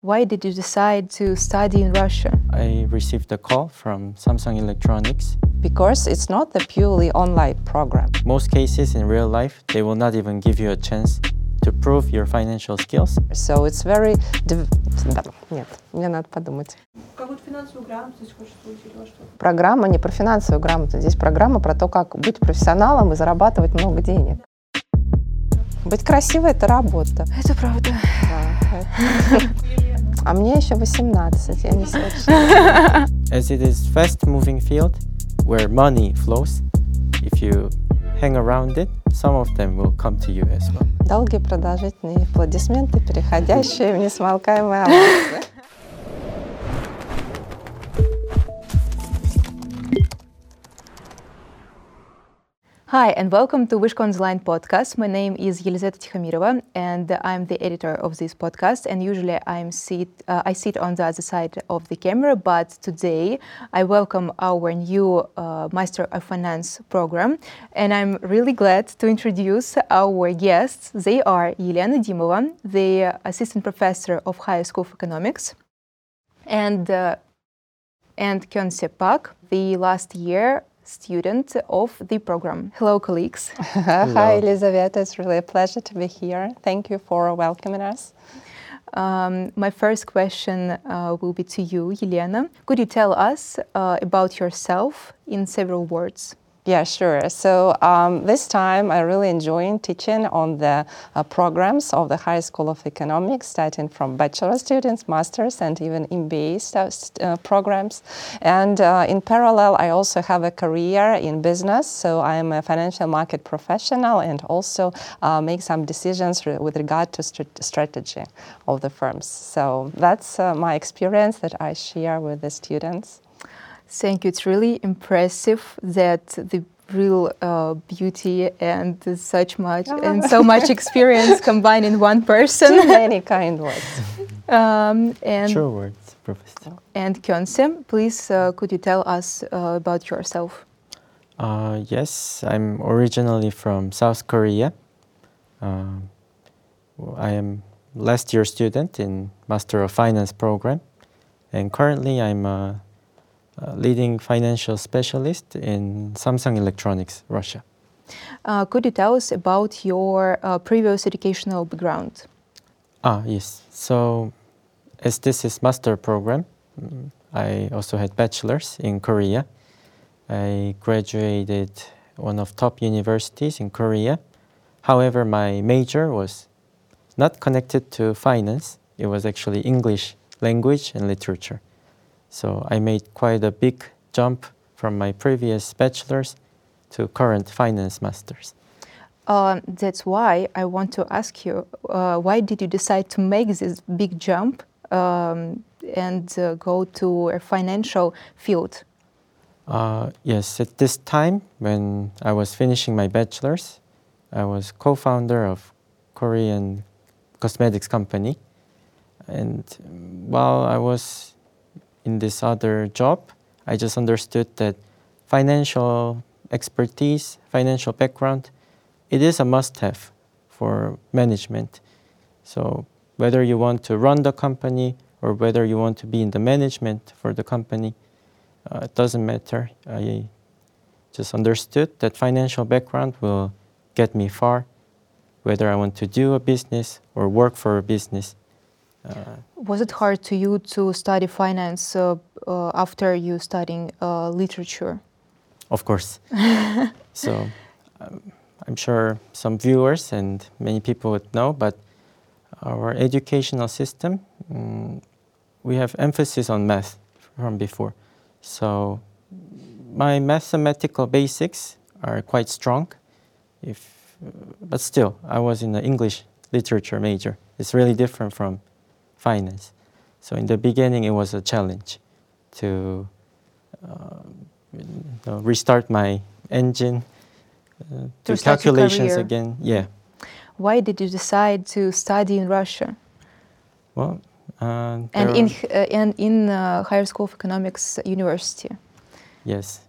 Why did you decide to study in Russia? I received a call from Samsung Electronics. because it's not a purely online program. Most cases in real life, they will not even give you a chance to prove your financial skills. So it's very... div- да, Нет, мне надо подумать. Какую-то финансовую грамотность хочешь получить, во что? Программа не про финансовую грамоту, здесь программа про то, как быть профессионалом и зарабатывать много денег. Быть красивой – это работа. Это правда. Да. А мне еще 18, я не совершенно. As it is fast-moving field where money flows, if you hang around it, some of them will come to you as well. Долгие продолжительные аплодисменты, переходящие в несмолкаемые овации. Hi, and welcome to Vyshka On The Line podcast. My name is Yelizaveta Tikhomirova, and I'm the editor of this podcast. And usually I'm sit, uh, I sit on the other side of the camera, but today I welcome our new uh, Master of Finance program. And I'm really glad to introduce our guests. They are Yelena Dimova, the Assistant Professor of Higher School of Economics, and uh, and Kyungse Park, the last year student of the program. Hello, colleagues. Hello. Hi, Elizaveta. It's really a pleasure to be here. Thank you for welcoming us. Um, my first question uh, will be to you, Yelena. Could you tell us uh, about yourself in several words? Yeah, sure. So um, this time I really enjoying teaching on the uh, programs of the High School of Economics, starting from bachelor students, masters, and even MBA uh, programs. And uh, in parallel, I also have a career in business. So I am a financial market professional and also uh, make some decisions re- with regard to strat- strategy of the firms. So that's uh, my experience that I share with the students. Thank you. It's really impressive that the real uh, beauty and such much and so much experience combined in one person. Too person. many kind words. um, and True words, Professor. and Kyungse, please uh, could you tell us uh, about yourself? Uh, yes, I'm originally from South Korea. Um, w- I am last year student in Master of Finance program, and currently I'm a, a leading financial specialist in Samsung Electronics, Russia. Uh, could you tell us about your uh, previous educational background? Ah, yes. So, as this is master program, mm, I also had bachelor's in Korea. I graduated one of top universities in Korea. However, my major was not connected to finance. It was actually English language and literature. So I made quite a big jump from my previous bachelor's to current finance masters. Uh, that's why I want to ask you uh, why did you decide to make this big jump um, and uh, go to a financial field? Uh, yes, at this time when I was finishing my bachelor's, I was co-founder of Korean cosmetics company, and while I was in this other job, I just understood that financial expertise, financial background, it is a must-have for management. So whether you want to run the company or whether you want to be in the management for the company, uh, it doesn't matter. I just understood that financial background will get me far, whether I want to do a business or work for a business. Was it hard to you to study finance uh, uh, after you studying uh, literature? of course. so um, I'm sure some viewers and many people would know, but our educational system, mm, we have emphasis on math from before. So my mathematical basics are quite strong. If, but still, I was in the English literature major. It's really different from finance. So in the beginning, it was a challenge to uh, you know, restart my engine, uh, To do calculations again. Yeah. Why did you decide to study in Russia Well, uh, and in uh, and in uh, Higher School of Economics University? Yes.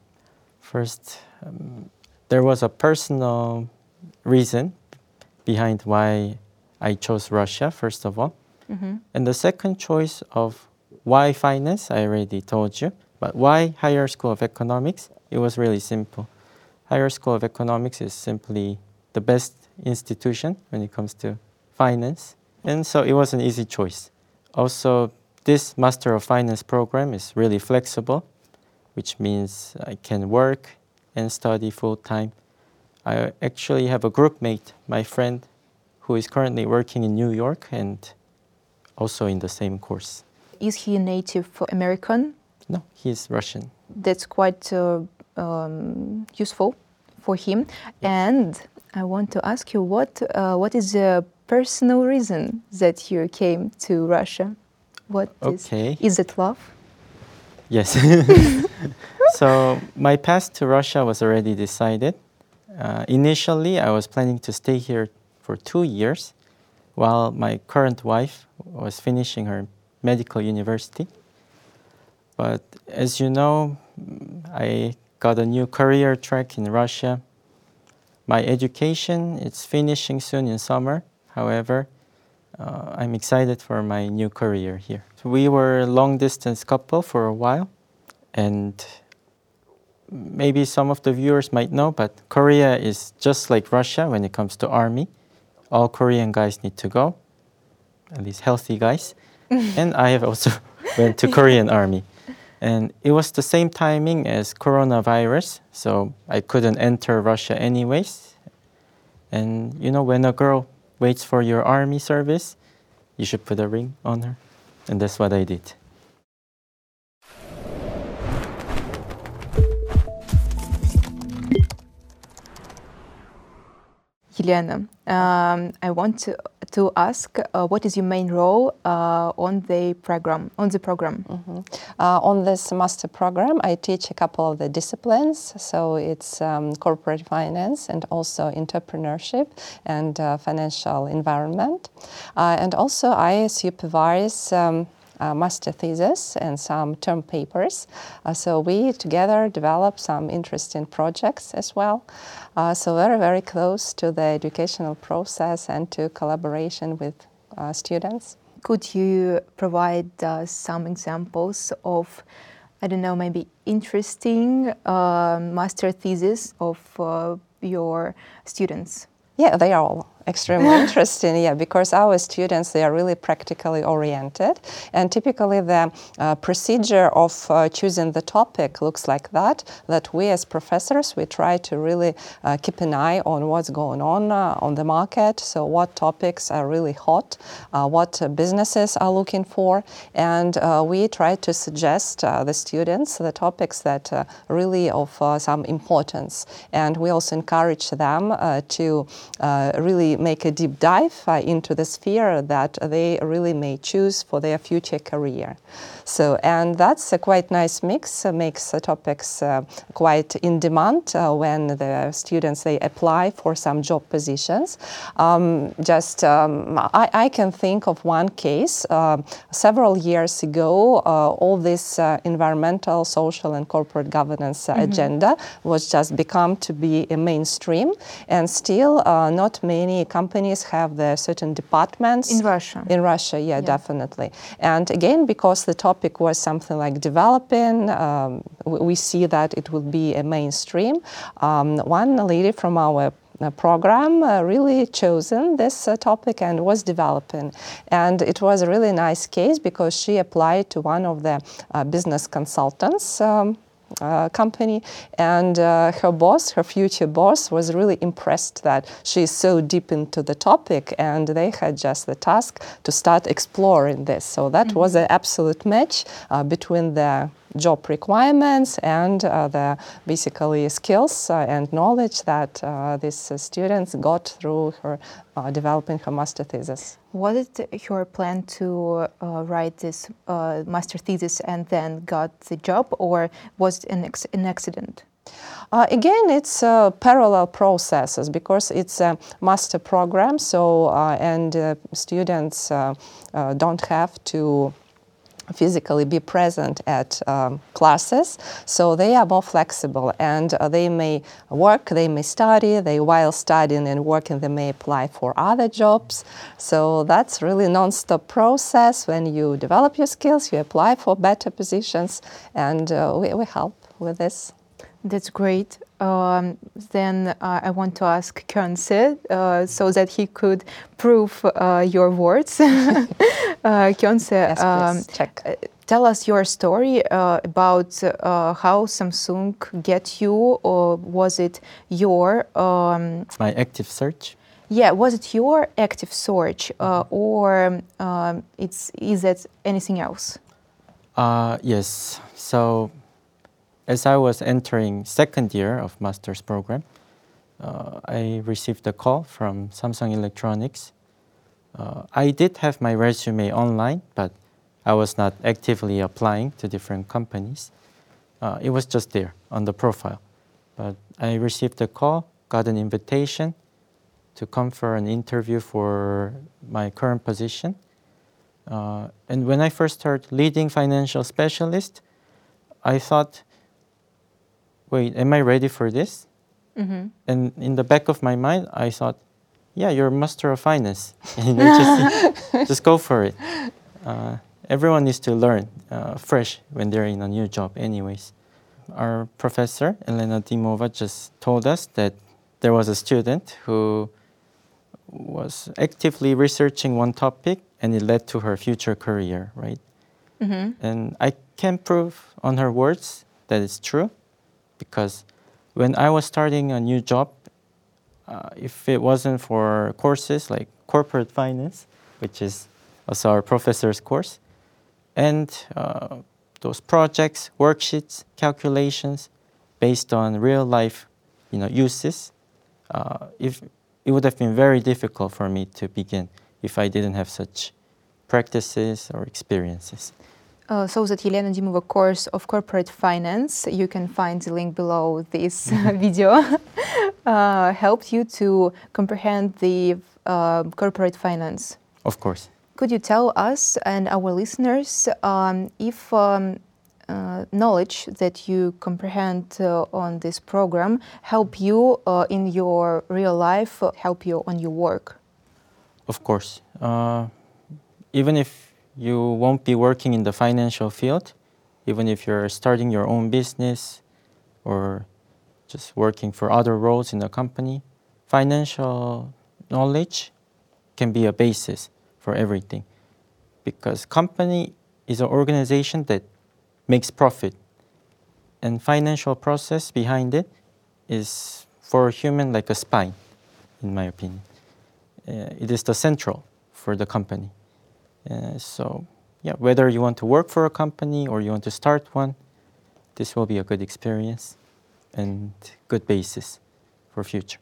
First, um, there was a personal reason behind why I chose Russia, first of all. Mm-hmm. And the second choice of why finance, I already told you. But why Higher School of Economics? It was really simple. Higher School of Economics is simply the best institution when it comes to finance. And so it was an easy choice. Also, this Master of Finance program is really flexible, which means I can work and study full time. I actually have a group mate, my friend, who is currently working in New York and also in the same course. Is he a native American? No, he's Russian. That's quite uh, um, useful for him. And I want to ask you what uh, what is the personal reason that you came to Russia? What is Okay. is it love? Yes. so my path to Russia was already decided. Uh, initially, I was planning to stay here for two years while my current wife was finishing her medical university. But as you know, I got a new career track in Russia. My education is finishing soon in summer. However, uh, I'm excited for my new career here. We were a long distance couple for a while, and maybe some of the viewers might know, but Korea is just like Russia when it comes to army. All Korean guys need to go, at least healthy guys. and I have also went to Korean army. And it was the same timing as coronavirus, so I couldn't enter Russia anyways. And you know, when a girl waits for your army service, you should put a ring on her. And that's what I did. Lena. Um, I want to, to ask uh, what is your main role uh, on the program? On the program, mm-hmm. uh, on this master program, I teach a couple of the disciplines. So it's um, corporate finance and also entrepreneurship and uh, financial environment, uh, and also I supervise. Um, master thesis and some term papers. Uh, so we together develop some interesting projects as well. Uh, so very, very close to the educational process and to collaboration with uh, students. could you provide uh, some examples of, I don't know, maybe interesting uh, master thesis of uh, your students? Yeah, they are all extremely interesting. Yeah, because our students they are really practically oriented, and typically the uh, procedure of uh, choosing the topic looks like that. That we as professors we try to really uh, keep an eye on what's going on uh, on the market. So what topics are really hot, uh, what businesses are looking for, and uh, we try to suggest uh, the students the topics that really of uh, some importance, and we also encourage them uh, to uh, really make a deep dive uh, into the sphere that they really may choose for their future career. So, and that's a quite nice mix, uh, makes topics uh, quite in demand when the students they apply for some job positions. Um, just um, I, I can think of one case several years ago. All this environmental, social, and corporate governance uh, agenda was just become to be a mainstream, and still not many companies have the certain departments In Russia. in Russia, yeah, definitely. And again, because the topic was something like developing, um, we, we see that it will be a mainstream. Um, one lady from our uh, program uh, really chosen this uh, topic and was developing and it was a really nice case because she applied to one of the uh, business consultants um, uh, company, and uh, her boss, her future boss, was really impressed that she is so deep into the topic, and they had just the task to start exploring this. So that was an absolute match uh, between the job requirements and uh, the basically skills uh, and knowledge that uh, these uh, students got through her uh, developing her master thesis. Was it your plan to uh, write this uh, master thesis and then got the job, or was it an, ex- an accident? Uh, again, it's uh, parallel processes because it's a master program. So, uh, and uh, students uh, don't have to physically be present at um, classes. So they are more flexible and uh, they may work they may study they while studying and working they may apply for other jobs. So that's really non-stop process. When you develop your skills you apply for better positions and uh, we, we help with this. That's great. Um, then uh, I want to ask Kyungse uh, so that he could prove uh, your words. uh, Kyungse, yes um, check uh, tell us your story uh, about uh, how Samsung get you, or was it your um, My active search. yeah, was it your active search, uh, or um, it's is it anything else? Uh, yes. So, as I was entering second year of master's program, uh, I received a call from Samsung Electronics. Uh, I did have my resume online, but I was not actively applying to different companies. Uh, it was just there on the profile. But I received a call, got an invitation to come for an interview for my current position. Uh, and when I first heard leading financial specialist, I thought, wait, am I ready for this? And in the back of my mind, I thought, yeah, you're a master of finance. You know, just, just go for it. Uh, everyone needs to learn uh, fresh when they're in a new job, anyways. Our professor, Elena Dimova, just told us that there was a student who was actively researching one topic and it led to her future career, right? And I can prove on her words that it's true because when I was starting a new job, uh, if it wasn't for courses like corporate finance, which is also our professor's course, and uh, those projects, worksheets, calculations based on real life, you know, uses, uh, if it would have been very difficult for me to begin if I didn't have such practices or experiences. Uh, so that Elena Dimova course of corporate finance, you can find the link below this mm-hmm. video, uh, helped you to comprehend the uh, corporate finance. Of course. Could you tell us and our listeners um, if um, uh, knowledge that you comprehend uh, on this program help you uh, in your real life, help you on your work? Of course. even if you won't be working in the financial field, even if you're starting your own business or just working for other roles in the company, financial knowledge can be a basis for everything. Because company is an organization that makes profit. And financial process behind it is for a human like a spine, in my opinion. Uh, it is the central for the company. Uh, so, yeah, whether you want to work for a company or you want to start one, this will be a good experience and good basis for future.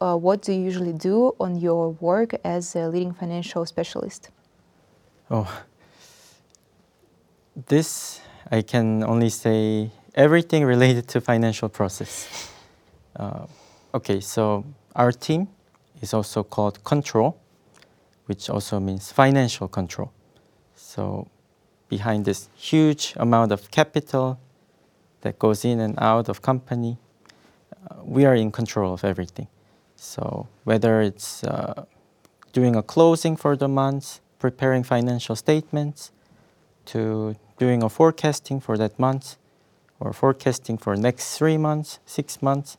Uh, what do you usually do on your work as a leading financial specialist? Oh, this I can only say everything related to financial process. Uh, okay, so our team is also called control, which also means financial control. So behind this huge amount of capital that goes in and out of company, uh, we are in control of everything. So whether it's uh, doing a closing for the month, preparing financial statements, to doing a forecasting for that month, or forecasting for next three months, six months,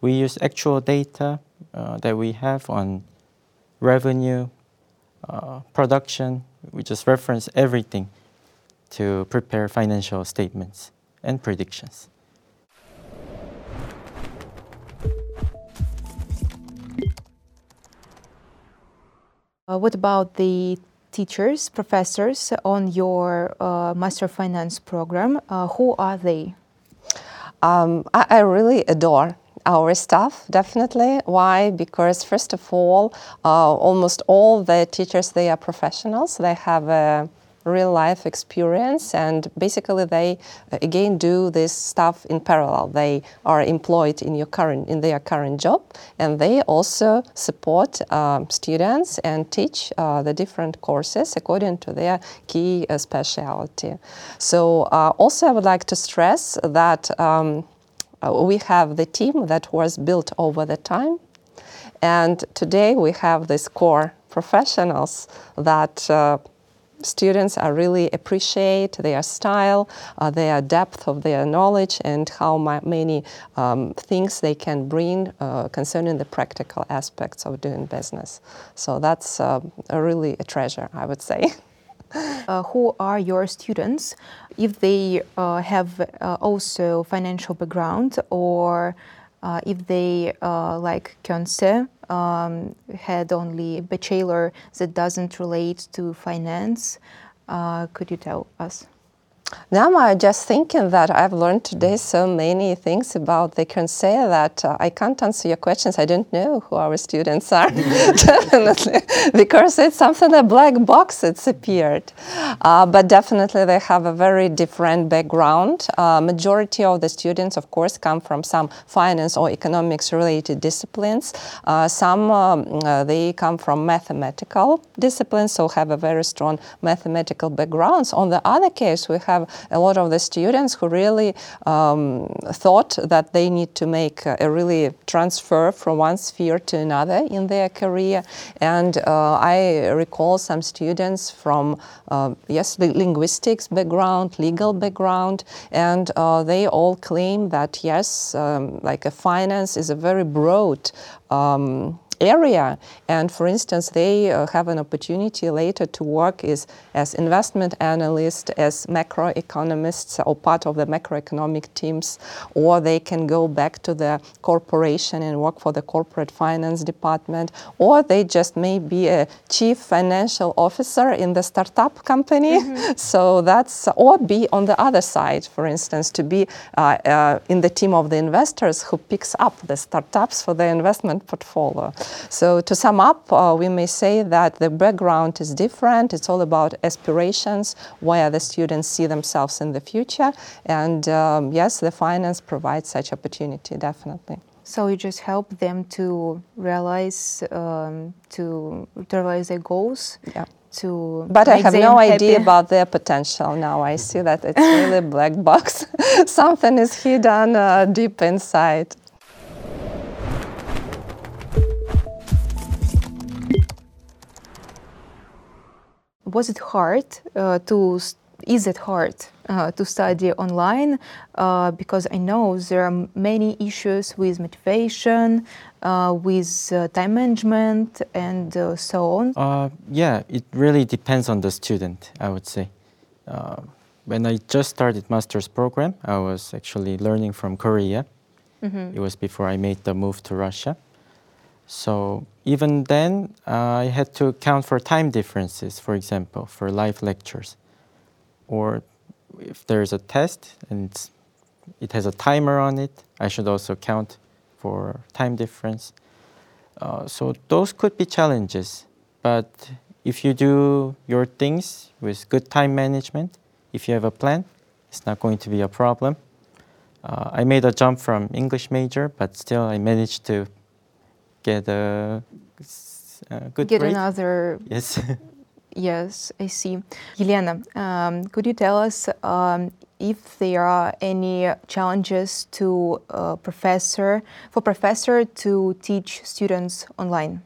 we use actual data uh, that we have on revenue, uh, production. We just reference everything to prepare financial statements and predictions. Uh, what about the teachers, professors on your uh, Master of Finance program? Uh, who are they? Um, I, I really adore our staff, definitely. Why? Because first of all, uh, almost all the teachers they are professionals. They have a real life experience and basically they uh, again do this stuff in parallel they are employed in your current in their current job and they also support um, students and teach uh, the different courses according to their key uh, specialty so uh, also i would like to stress that um, we have the team that was built over the time and today we have this core professionals that uh, students are really appreciate their style, uh, their depth of their knowledge, and how many um, things they can bring uh, concerning the practical aspects of doing business. So that's uh, a really a treasure, I would say. Uh, who are your students? If they uh, have uh, also financial background or uh, if they, uh, like Kyungse, um, had only bachelor that doesn't relate to finance, could you tell us? Now I'm just thinking that I've learned today so many things about they can say that uh, I can't answer your questions. I don't know who our students are, definitely, because it's something a black box. It's appeared, uh, but definitely they have a very different background. Uh, majority of the students, of course, come from some finance or economics related disciplines. Uh, some um, uh, they come from mathematical disciplines, so have a very strong mathematical backgrounds. On the other case, we have have a lot of the students who really um, thought that they need to make a, really transfer from one sphere to another in their career. And uh, I recall some students from, uh, yes, the linguistics background, legal background, and uh, they all claim that, yes, um, like a finance is a very broad um, area. And for instance, they uh, have an opportunity later to work is, as investment analysts, as macroeconomists or part of the macroeconomic teams, or they can go back to the corporation and work for the corporate finance department, or they just may be a chief financial officer in the startup company. Mm-hmm. So that's, or be on the other side, for instance, to be uh, uh, in the team of the investors who picks up the startups for the investment portfolio. So to sum up, uh, we may say that the background is different. It's all about aspirations, where the students see themselves in the future. And um, yes, the finance provides such opportunity, definitely. So you just help them to realize um, to, to realize their goals. Yeah. To but I have no happy. idea about their potential now. I see that it's really a black box. Something is hidden uh, deep inside. Was it hard uh, to is it hard uh, to study online uh, because I know there are many issues with motivation, uh, with uh, time management, and uh, so on? Uh, yeah, it really depends on the student, I would say. when I just started master's program, I was actually learning from Korea. Mm-hmm. It was before I made the move to Russia. So even then, uh, I had to account for time differences, for example, for live lectures. Or if there's a test and it has a timer on it, I should also count for time difference. Uh, so those could be challenges. But if you do your things with good time management, if you have a plan, it's not going to be a problem. Uh, I made a jump from English major, but still I managed to get a, a good get grade. another yes. Yes i see. Yelena um, could you tell us um, if there are any challenges to a professor for professor to teach students online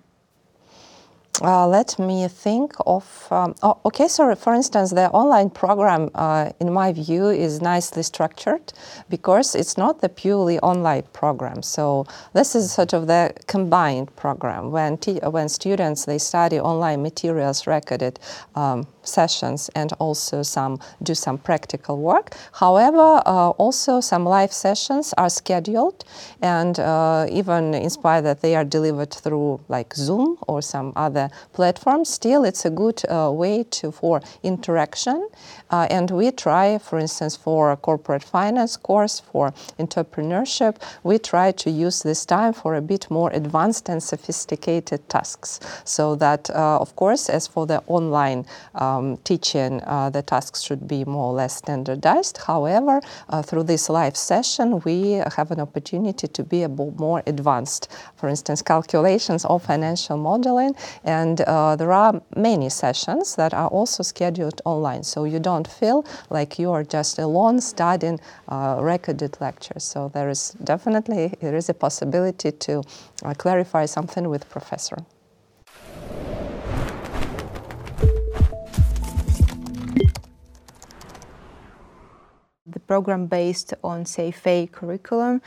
uh, let me think of. Um, oh, okay, so for instance, the online program, uh, in my view, is nicely structured because it's not the purely online program. So this is sort of the combined program when when students they study online materials, recorded um, sessions, and also some do some practical work. However, uh, also some live sessions are scheduled, and uh, even in spite that they are delivered through like Zoom or some other platform, still it's a good uh, way to for interaction. Uh, and we try, for instance, for a corporate finance course, for entrepreneurship, we try to use this time for a bit more advanced and sophisticated tasks. So that, uh, of course, as for the online um, teaching, uh, the tasks should be more or less standardized. However, uh, through this live session, we have an opportunity to be a more advanced. For instance, calculations of financial modeling, and uh, there are many sessions that are also scheduled online. So you don't feel like you are just alone studying uh, recorded lectures. So there is definitely there is a possibility to uh, clarify something with professor. The program based on say CFA curriculum,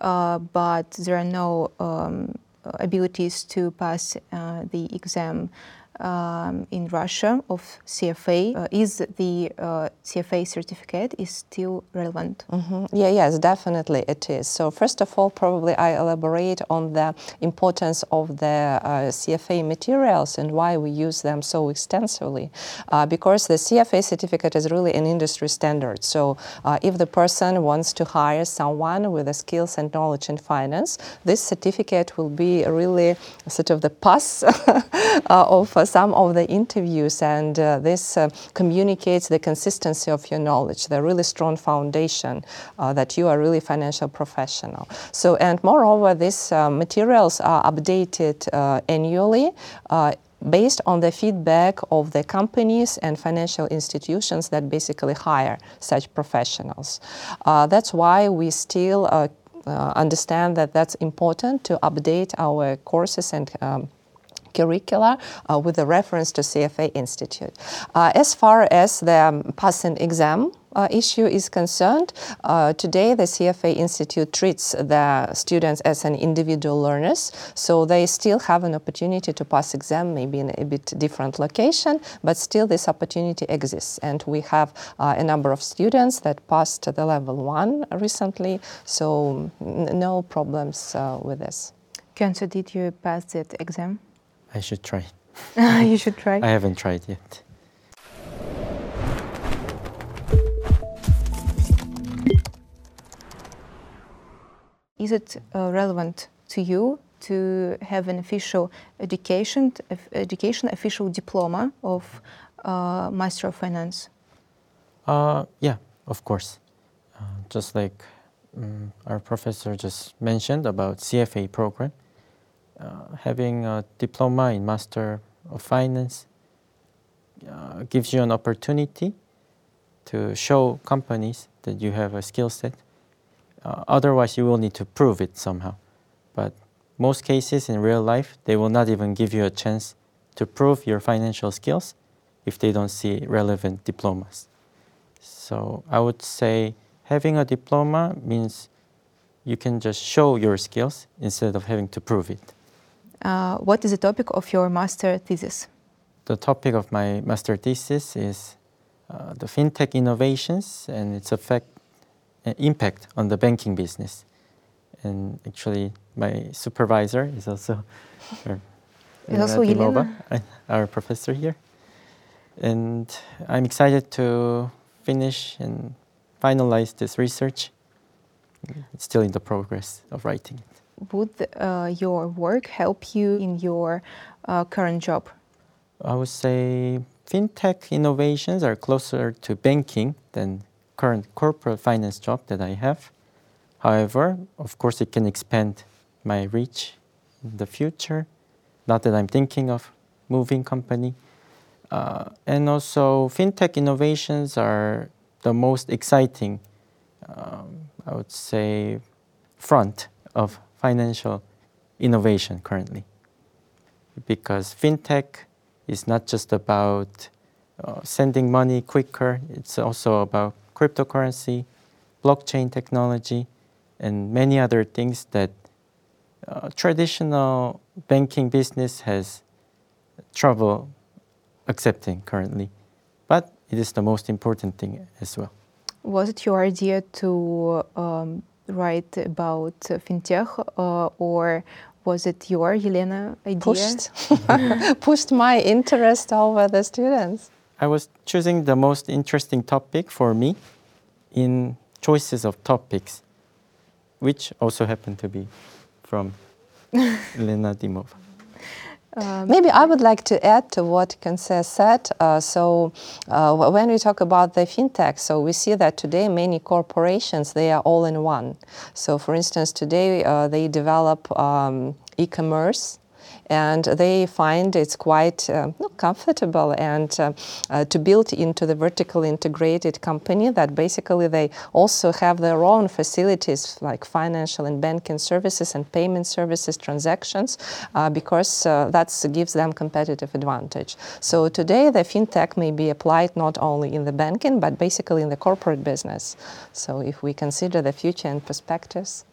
uh, but there are no um, abilities to pass uh, the exam um, in Russia of CFA. Uh, is the uh, CFA certificate is still relevant? Mm-hmm. Yeah, yes, definitely it is. So first of all, probably I elaborate on the importance of the uh, CFA materials and why we use them so extensively. Uh, because the CFA certificate is really an industry standard. So uh, if the person wants to hire someone with the skills and knowledge in finance, this certificate will be really sort of the pass uh, of some of the interviews, and uh, this uh, communicates the consistency of your knowledge, the really strong foundation uh, that you are really financial professional. So, and moreover, these materials are updated annually based on the feedback of the companies and financial institutions that basically hire such professionals. Uh, that's why we still uh, uh, understand that that's important to update our courses and um, curricula uh, with a reference to CFA Institute. Uh, as far as the um, passing exam uh, issue is concerned, uh, today the CFA Institute treats the students as an individual learners, so they still have an opportunity to pass exam, maybe in a bit different location, but still this opportunity exists. And we have uh, a number of students that passed the level one recently, so no problems uh, with this. Kyungse, did you pass that exam? I should try. you should try. I haven't tried yet. Is it uh, relevant to you to have an official education, education official diploma of uh, Master of Finance? Uh, yeah, of course. Uh, just like um, our professor just mentioned about CFA program, having a diploma in Master of Finance uh, gives you an opportunity to show companies that you have a skill set. Uh, otherwise, you will need to prove it somehow. But most cases in real life, they will not even give you a chance to prove your financial skills if they don't see relevant diplomas. So I would say having a diploma means you can just show your skills instead of having to prove it. Uh, what is the topic of your master thesis? The topic of my master thesis is uh, the fintech innovations and its effect, uh, impact on the banking business. And actually, my supervisor is also, is also our professor here. And I'm excited to finish and finalize this research. It's still in the progress of writing it would uh, your work help you in your uh, current job? I would say fintech innovations are closer to banking than current corporate finance job that I have. However, of course, it can expand my reach in the future. Not that I'm thinking of moving company. Uh, and also, fintech innovations are the most exciting, um, I would say, front of financial innovation currently. Because fintech is not just about uh, sending money quicker, it's also about cryptocurrency, blockchain technology, and many other things that uh, traditional banking business has trouble accepting currently. But it is the most important thing as well. Was it your idea to um, write about fintech, uh, or Was it your Yelena idea? Pushed, pushed my interest over the students. I was choosing the most interesting topic for me in choices of topics, which also happened to be from Elena Dimova. Um, Maybe I would like to add to what Kyungse said. Uh, so uh, when we talk about the fintech, so we see that today many corporations, they are all in one. So for instance, today uh, they develop um, e-commerce and they find it's quite uh, comfortable and uh, uh, to build into the vertically integrated company that basically they also have their own facilities like financial and banking services and payment services transactions because that gives them competitive advantage. So today the fintech may be applied not only in the banking but basically in the corporate business. So if we consider the future and perspectives.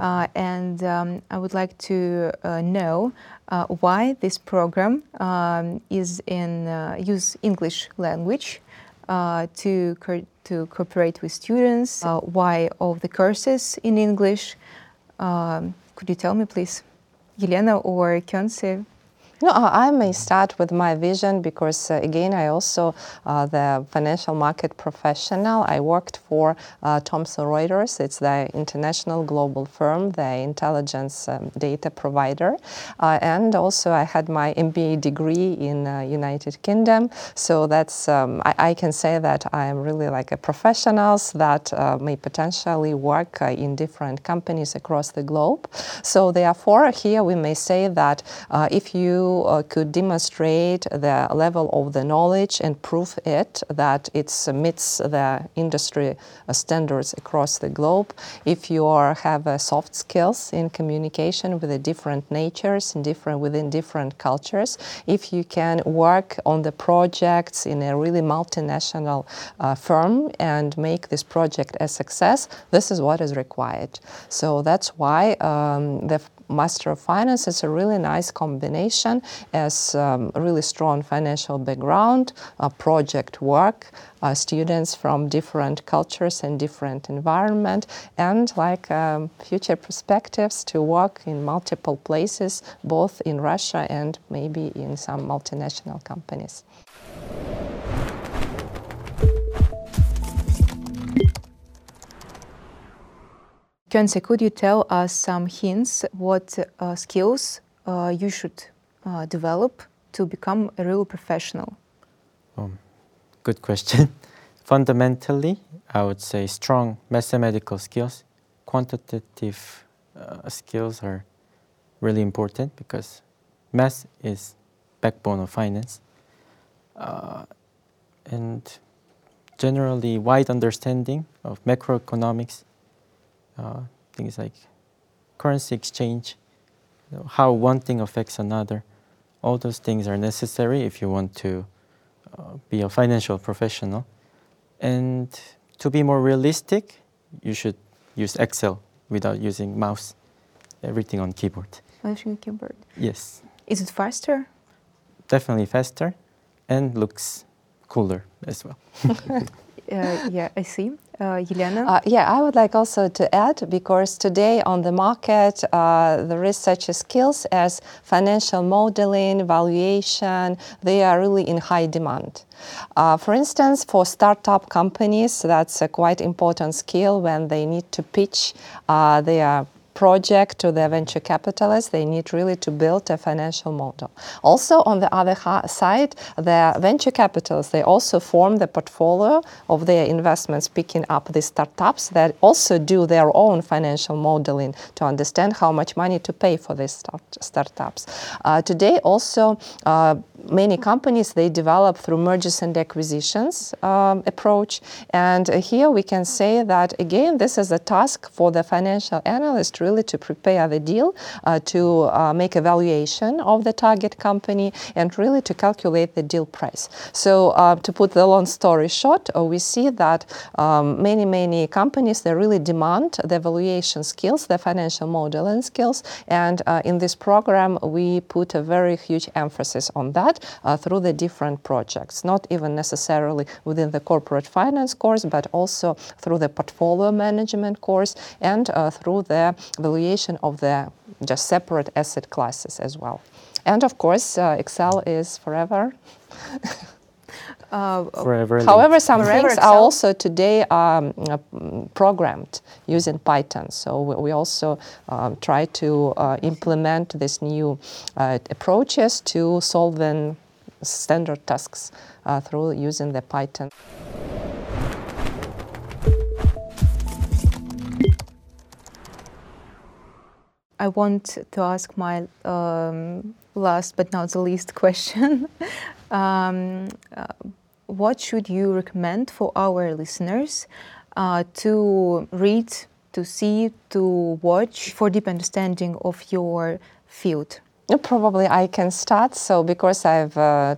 Uh, and um, I would like to uh, know uh, why this program um, is in uh, use English language uh, to co to cooperate with students. Uh, why all the courses in English? Um, could you tell me, please, Yelena or Kyungse? No, I may start with my vision because, uh, again, I also uh, the financial market professional. I worked for uh, Thomson Reuters. It's the international global firm, the intelligence um, data provider, uh, and also I had my MBA degree in uh, United Kingdom. So that's um, I, I, can say that I am really like a professionals that uh, may potentially work in different companies across the globe. So therefore, here we may say that if you uh, could demonstrate the level of the knowledge and prove it that it meets the industry uh, standards across the globe. If you are, have uh, soft skills in communication with the different natures and different within different cultures, if you can work on the projects in a really multinational uh, firm and make this project a success, this is what is required. So that's why um, the Master of Finance is a really nice combination as um, really strong financial background, uh, project work, uh, students from different cultures and different environment, and like um, future perspectives to work in multiple places, both in Russia and maybe in some multinational companies. Kyungse, could you tell us some hints what uh, skills uh, you should uh, develop to become a real professional? Um, good question. Fundamentally, I would say strong mathematical skills, quantitative uh, skills are really important because math is backbone of finance. Uh, and generally wide understanding of macroeconomics uh, things like currency exchange, how one thing affects another. All those things are necessary if you want to uh, be a financial professional. And to be more realistic, you should use Excel without using mouse. Everything on keyboard. Using keyboard. Yes. Is it faster? Definitely faster, and looks cooler as well. uh, yeah, I see. Uh, Yelena? Uh, yeah, I would like also to add because today on the market uh, such a skills as financial modeling, valuation. They are really in high demand. Uh, for instance, for startup companies, that's a quite important skill when they need to pitch uh, their project to the venture capitalists, they need really to build a financial model. Also, on the other side, the venture capitalists, they also form the portfolio of their investments, picking up the startups that also do their own financial modeling to understand how much money to pay for these start startups. Uh, today, also, uh, many companies, they develop through mergers and acquisitions um, approach. And here we can say that, again, this is a task for the financial analyst really to prepare the deal, uh, to uh, make evaluation of the target company, and really to calculate the deal price. So uh, to put the long story short, we see that um, many, many companies, they really demand the evaluation skills, the financial modeling skills. And in this program, we put a very huge emphasis on that through the different projects, not even necessarily within the corporate finance course, but also through the portfolio management course and uh, through the valuation of the just separate asset classes as well. And of course, uh, Excel is forever. Uh, Forever. However, some Forever things Excel? are also today um, uh, mm, programmed using Python. So we, we also um, try to uh, implement these new uh, approaches to solving standard tasks uh, through using the Python. I want to ask my um, last but not the least question. um, uh, what should you recommend for our listeners uh, to read, to see, to watch for deep understanding of your field? Probably I can start. So because I've uh,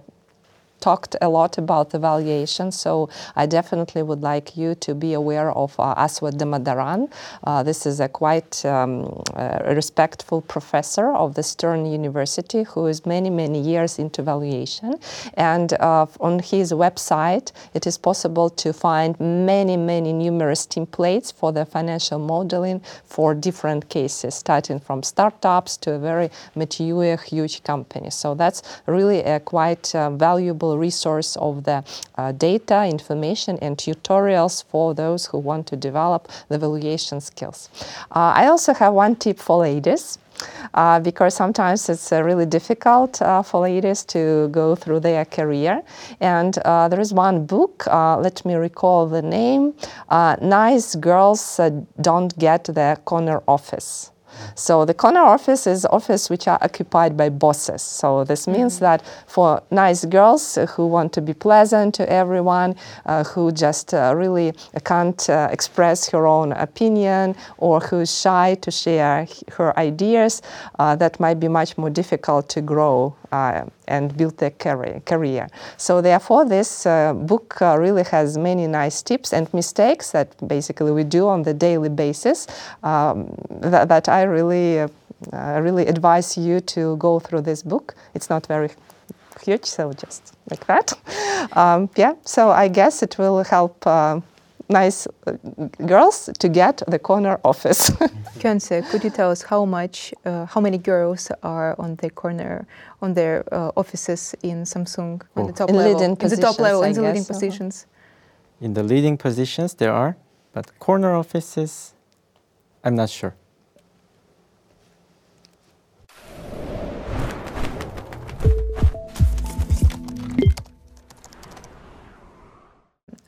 talked a lot about the valuation, so I definitely would like you to be aware of uh, Aswath Damodaran. Uh, this is a quite um, uh, respectful professor of the Stern University who is many, many years into valuation. And uh, on his website, it is possible to find many, many numerous templates for the financial modeling for different cases, starting from startups to a very mature, huge company. So that's really a quite uh, valuable resource of the uh, data, information, and tutorials for those who want to develop the valuation skills. Uh, I also have one tip for ladies. Uh, because sometimes it's uh, really difficult uh, for ladies to go through their career. And uh, there is one book, let me recall the name Nice Girls Don't Get the Corner Office. So the corner office is office which are occupied by bosses. So this means that for nice girls who want to be pleasant to everyone, uh, who just uh, really can't uh, express her own opinion, or who's shy to share h- her ideas, uh, that might be much more difficult to grow and build their career. So therefore, this uh, book uh, really has many nice tips and mistakes that basically we do on the daily basis um, that, that I really, uh, uh, really advise you to go through this book. It's not very huge, so just like that. Um, yeah, so I guess it will help uh, nice uh, girls to get the corner office. Kyungse, could you tell us how much, uh, how many girls are on the corner, on their uh, offices in Samsung on the Oh. top In level? leading in the top level, I in the leading guess, positions. In the leading positions, there are, but corner offices, I'm not sure.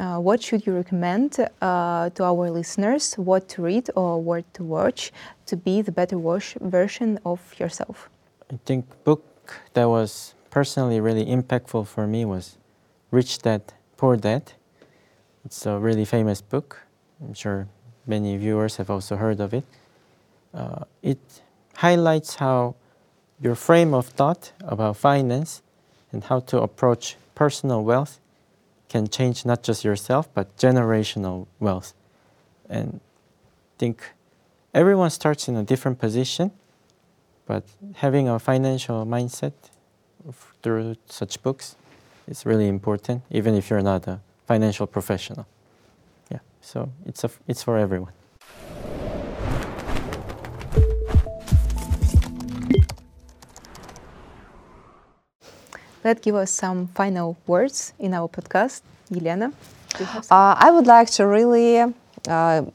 Uh, what should you recommend uh, to our listeners? What to read or what to watch to be the better version of yourself? I think book that was personally really impactful for me was Rich Dad Poor Dad. It's a really famous book. I'm sure many viewers have also heard of it. Uh, it highlights how your frame of thought about finance and how to approach personal wealth can change not just yourself but generational wealth. And I think everyone starts in a different position, but having a financial mindset through such books is really important, even if you're not a financial professional. Yeah, so it's a it's for everyone. Let's give us some final words in our podcast. Elena? Uh, I would like to really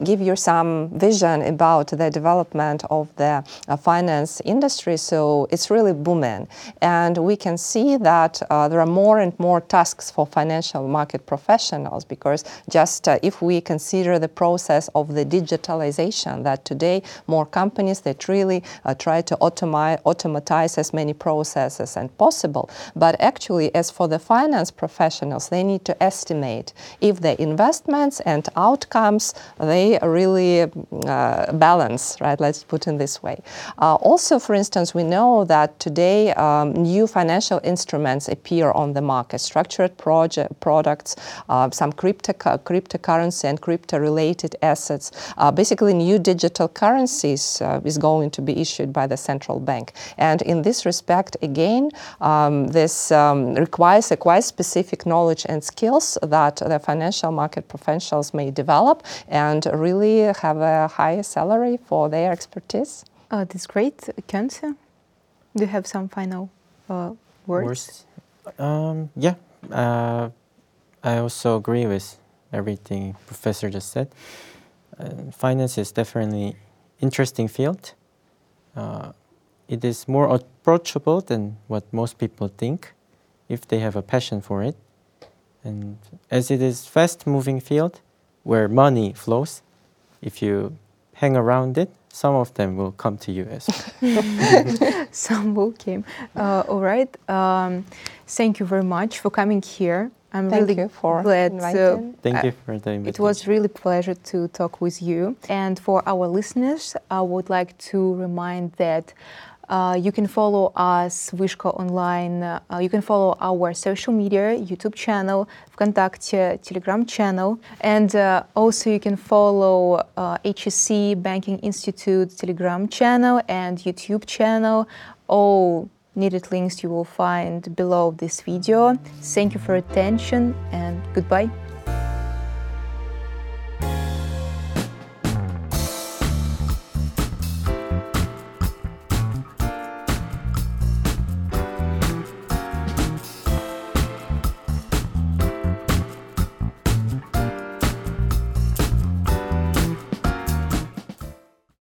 give you some vision about the development of the uh, finance industry. So it's really booming, and we can see that uh, there are more and more tasks for financial market professionals because just uh, if we consider the process of the digitalization, that today more companies that really uh, try to automi- automatize as many processes as possible, but actually, as for the finance professionals, they need to estimate if the investments and outcomes they really uh, balance, right? Let's put it this way. Uh, also, for instance, we know that today um, new financial instruments appear on the market, structured project, products, uh, some crypto, cryptocurrency and crypto-related assets. Basically, new digital currencies is going to be issued by the central bank. And in this respect, again, um, this um, requires a quite specific knowledge and skills that the financial market professionals may develop and really have a high salary for their expertise. Uh, that's great. Kyungse, do you have some final uh, words? Words? Um, yeah, uh, I also agree with everything Professor just said. Uh, finance is definitely interesting field. Uh, it is more approachable than what most people think if they have a passion for it. And as it is fast-moving field where money flows, if you hang around it, some of them will come to you as well. some will come. Uh, all right. Um, thank you very much for coming here. I'm Thank really glad. Uh, Thank you for the invitation. It was really pleasure to talk with you. And for our listeners, I would like to remind that uh, you can follow us, Вышка Online. Uh, you can follow our social media, YouTube channel, ВКонтакте, Telegram channel. And uh, also you can follow uh, HSE Banking Institute Telegram channel and YouTube channel. All needed links you will find below this video. Thank you for attention and goodbye.